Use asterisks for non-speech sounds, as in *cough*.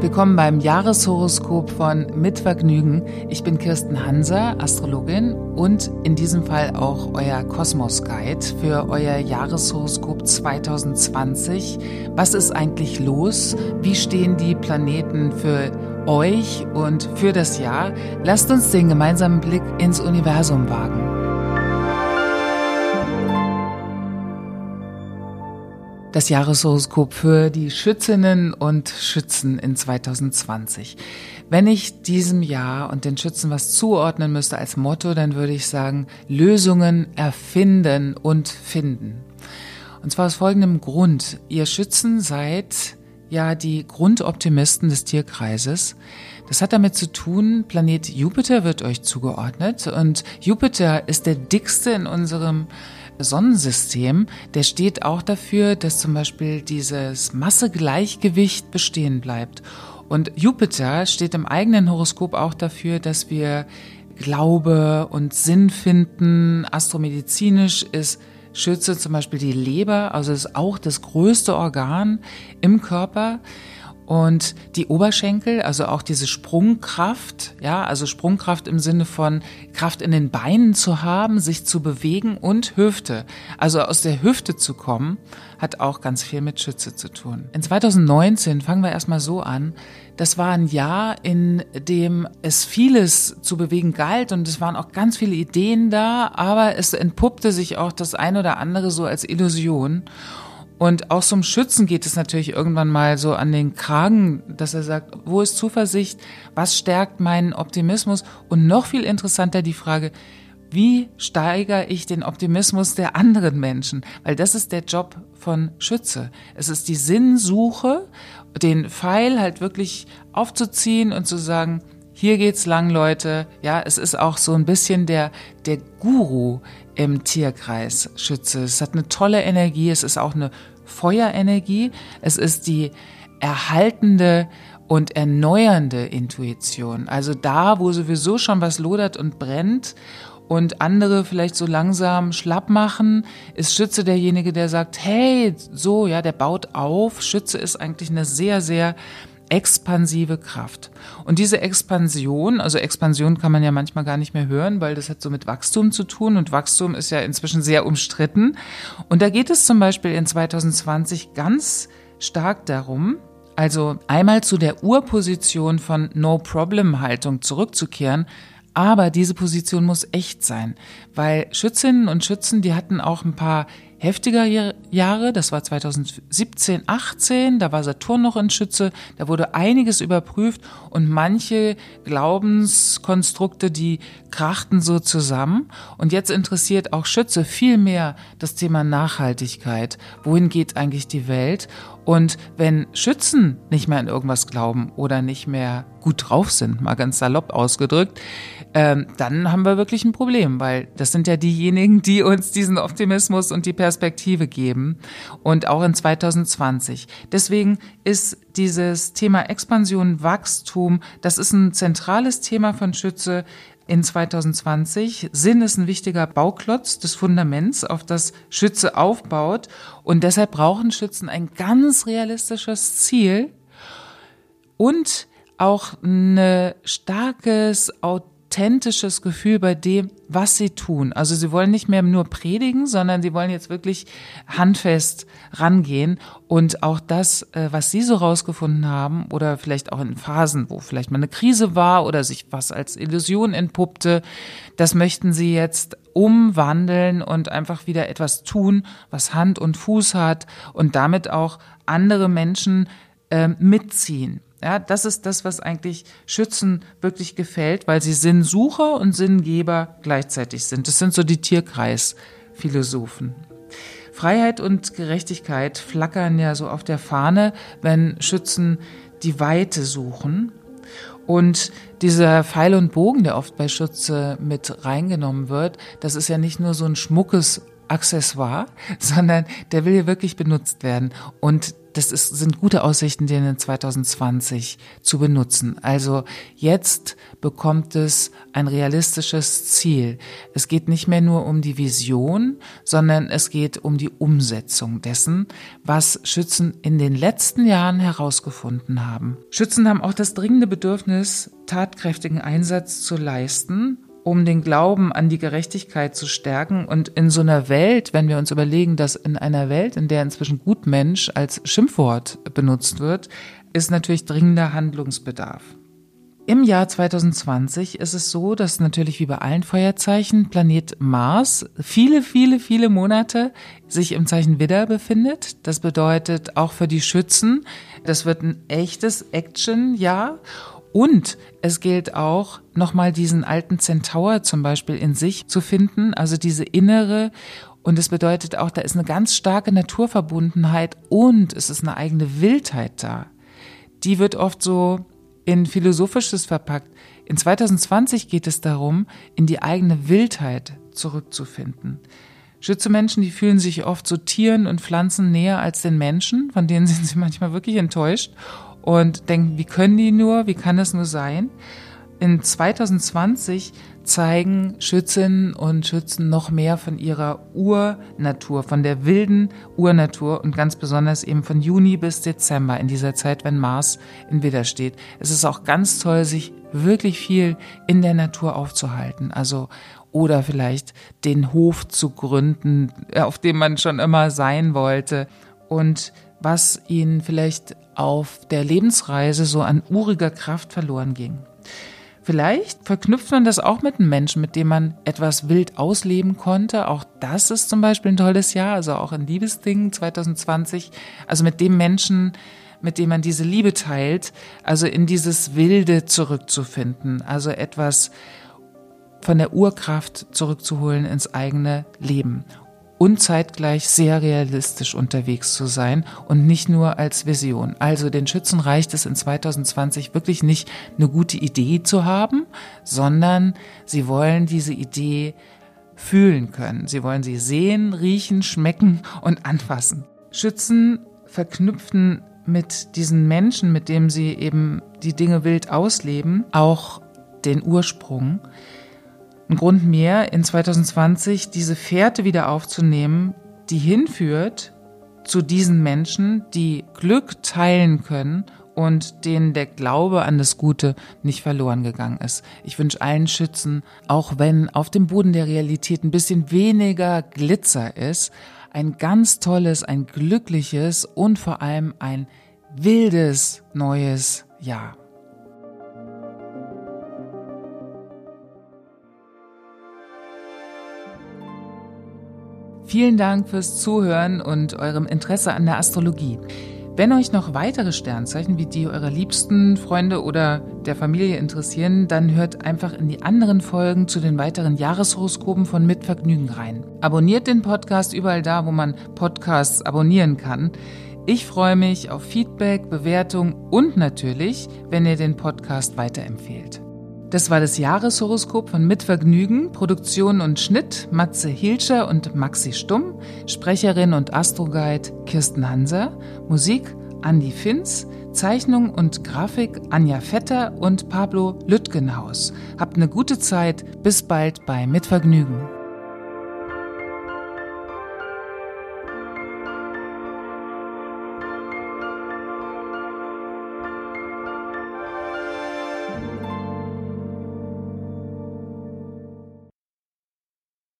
Willkommen beim Jahreshoroskop von Mit Vergnügen. Ich bin Kirsten Hanser, Astrologin und in diesem Fall auch euer Kosmos Guide für euer Jahreshoroskop 2020. Was ist eigentlich los? Wie stehen die Planeten für euch und für das Jahr? Lasst uns den gemeinsamen Blick ins Universum wagen. Das Jahreshoroskop für die Schützinnen und Schützen in 2020. Wenn ich diesem Jahr und den Schützen was zuordnen müsste als Motto, dann würde ich sagen, Lösungen erfinden und finden. Und zwar aus folgendem Grund. Ihr Schützen seid ja die Grundoptimisten des Tierkreises. Das hat damit zu tun, Planet Jupiter wird euch zugeordnet und Jupiter ist der dickste in unserem Sonnensystem, der steht auch dafür, dass zum Beispiel dieses Massegleichgewicht bestehen bleibt. Und Jupiter steht im eigenen Horoskop auch dafür, dass wir Glaube und Sinn finden. Astromedizinisch ist Schütze zum Beispiel die Leber, also ist auch das größte Organ im Körper. Und die Oberschenkel, also auch diese Sprungkraft, ja, also Sprungkraft im Sinne von Kraft in den Beinen zu haben, sich zu bewegen und Hüfte. Also aus der Hüfte zu kommen, hat auch ganz viel mit Schütze zu tun. In 2019 fangen wir erstmal so an. Das war ein Jahr, in dem es vieles zu bewegen galt und es waren auch ganz viele Ideen da, aber es entpuppte sich auch das ein oder andere so als Illusion. Und auch zum Schützen geht es natürlich irgendwann mal so an den Kragen, dass er sagt, wo ist Zuversicht? Was stärkt meinen Optimismus? Und noch viel interessanter die Frage, wie steigere ich den Optimismus der anderen Menschen? Weil das ist der Job von Schütze. Es ist die Sinnsuche, den Pfeil halt wirklich aufzuziehen und zu sagen, hier geht's lang, Leute. Ja, es ist auch so ein bisschen der, der Guru im Tierkreis Schütze. Es hat eine tolle Energie. Es ist auch eine Feuerenergie, es ist die erhaltende und erneuernde Intuition. Also da, wo sowieso schon was lodert und brennt und andere vielleicht so langsam schlapp machen, ist Schütze derjenige, der sagt, hey, so, ja, der baut auf. Schütze ist eigentlich eine sehr, sehr expansive Kraft. Und diese Expansion, also Expansion kann man ja manchmal gar nicht mehr hören, weil das hat so mit Wachstum zu tun und Wachstum ist ja inzwischen sehr umstritten. Und da geht es zum Beispiel in 2020 ganz stark darum, also einmal zu der Urposition von No-Problem-Haltung zurückzukehren, aber diese Position muss echt sein, weil Schützinnen und Schützen, die hatten auch ein paar heftiger Jahre, das war 2017, 18, da war Saturn noch in Schütze, da wurde einiges überprüft und manche Glaubenskonstrukte, die krachten so zusammen. Und jetzt interessiert auch Schütze viel mehr das Thema Nachhaltigkeit. Wohin geht eigentlich die Welt? Und wenn Schützen nicht mehr an irgendwas glauben oder nicht mehr gut drauf sind, mal ganz salopp ausgedrückt, ähm, dann haben wir wirklich ein Problem, weil das sind ja diejenigen, die uns diesen Optimismus und die Perspektive geben und auch in 2020. Deswegen ist dieses Thema Expansion, Wachstum, das ist ein zentrales Thema von Schütze in 2020. Sinn ist ein wichtiger Bauklotz des Fundaments, auf das Schütze aufbaut. Und deshalb brauchen Schützen ein ganz realistisches Ziel und auch ein starkes, authentisches Gefühl bei dem, was sie tun. Also sie wollen nicht mehr nur predigen, sondern sie wollen jetzt wirklich handfest rangehen und auch das, äh, was sie so rausgefunden haben oder vielleicht auch in Phasen, wo vielleicht mal eine Krise war oder sich was als Illusion entpuppte, das möchten sie jetzt umwandeln und einfach wieder etwas tun, was Hand und Fuß hat und damit auch andere Menschen äh, mitziehen. Ja, das ist das, was eigentlich Schützen wirklich gefällt, weil sie Sinnsucher und Sinngeber gleichzeitig sind. Das sind so die Tierkreisphilosophen. Freiheit und Gerechtigkeit flackern ja so auf der Fahne, wenn Schützen die Weite suchen. Und dieser Pfeil und Bogen, der oft bei Schütze mit reingenommen wird, das ist ja nicht nur so ein schmuckes Accessoire, *laughs* sondern der will hier wirklich benutzt werden. Und das ist, sind gute Aussichten, den in 2020 zu benutzen. Also jetzt bekommt es ein realistisches Ziel. Es geht nicht mehr nur um die Vision, sondern es geht um die Umsetzung dessen, was Schützen in den letzten Jahren herausgefunden haben. Schützen haben auch das dringende Bedürfnis, tatkräftigen Einsatz zu leisten um den Glauben an die Gerechtigkeit zu stärken. Und in so einer Welt, wenn wir uns überlegen, dass in einer Welt, in der inzwischen Gutmensch als Schimpfwort benutzt wird, ist natürlich dringender Handlungsbedarf. Im Jahr 2020 ist es so, dass natürlich wie bei allen Feuerzeichen Planet Mars viele, viele, viele Monate sich im Zeichen Widder befindet. Das bedeutet auch für die Schützen, das wird ein echtes Action-Jahr. Und es gilt auch, nochmal diesen alten Zentaur zum Beispiel in sich zu finden, also diese innere. Und es bedeutet auch, da ist eine ganz starke Naturverbundenheit und es ist eine eigene Wildheit da. Die wird oft so in Philosophisches verpackt. In 2020 geht es darum, in die eigene Wildheit zurückzufinden. Schütze Menschen, die fühlen sich oft so Tieren und Pflanzen näher als den Menschen, von denen *laughs* sind sie manchmal wirklich enttäuscht und denken, wie können die nur, wie kann es nur sein? In 2020 zeigen Schützinnen und Schützen noch mehr von ihrer Urnatur, von der wilden Urnatur und ganz besonders eben von Juni bis Dezember, in dieser Zeit, wenn Mars in Widder steht. Es ist auch ganz toll, sich wirklich viel in der Natur aufzuhalten. Also oder vielleicht den Hof zu gründen, auf dem man schon immer sein wollte und was ihnen vielleicht auf der Lebensreise so an uriger Kraft verloren ging. Vielleicht verknüpft man das auch mit einem Menschen, mit dem man etwas wild ausleben konnte. Auch das ist zum Beispiel ein tolles Jahr, also auch in Liebesdingen 2020. Also mit dem Menschen, mit dem man diese Liebe teilt, also in dieses Wilde zurückzufinden. Also etwas von der Urkraft zurückzuholen ins eigene Leben und zeitgleich sehr realistisch unterwegs zu sein und nicht nur als Vision. Also den Schützen reicht es in 2020 wirklich nicht eine gute Idee zu haben, sondern sie wollen diese Idee fühlen können. Sie wollen sie sehen, riechen, schmecken und anfassen. Schützen verknüpfen mit diesen Menschen, mit denen sie eben die Dinge wild ausleben, auch den Ursprung ein Grund mehr, in 2020 diese Fährte wieder aufzunehmen, die hinführt zu diesen Menschen, die Glück teilen können und denen der Glaube an das Gute nicht verloren gegangen ist. Ich wünsche allen Schützen, auch wenn auf dem Boden der Realität ein bisschen weniger Glitzer ist, ein ganz tolles, ein glückliches und vor allem ein wildes neues Jahr. Vielen Dank fürs Zuhören und eurem Interesse an der Astrologie. Wenn euch noch weitere Sternzeichen wie die eurer liebsten Freunde oder der Familie interessieren, dann hört einfach in die anderen Folgen zu den weiteren Jahreshoroskopen von Mitvergnügen rein. Abonniert den Podcast überall da, wo man Podcasts abonnieren kann. Ich freue mich auf Feedback, Bewertung und natürlich, wenn ihr den Podcast weiterempfehlt. Das war das Jahreshoroskop von Mitvergnügen, Produktion und Schnitt Matze Hilscher und Maxi Stumm, Sprecherin und Astroguide Kirsten Hanser, Musik Andy Finz, Zeichnung und Grafik Anja Vetter und Pablo Lüttgenhaus. Habt eine gute Zeit, bis bald bei Mitvergnügen.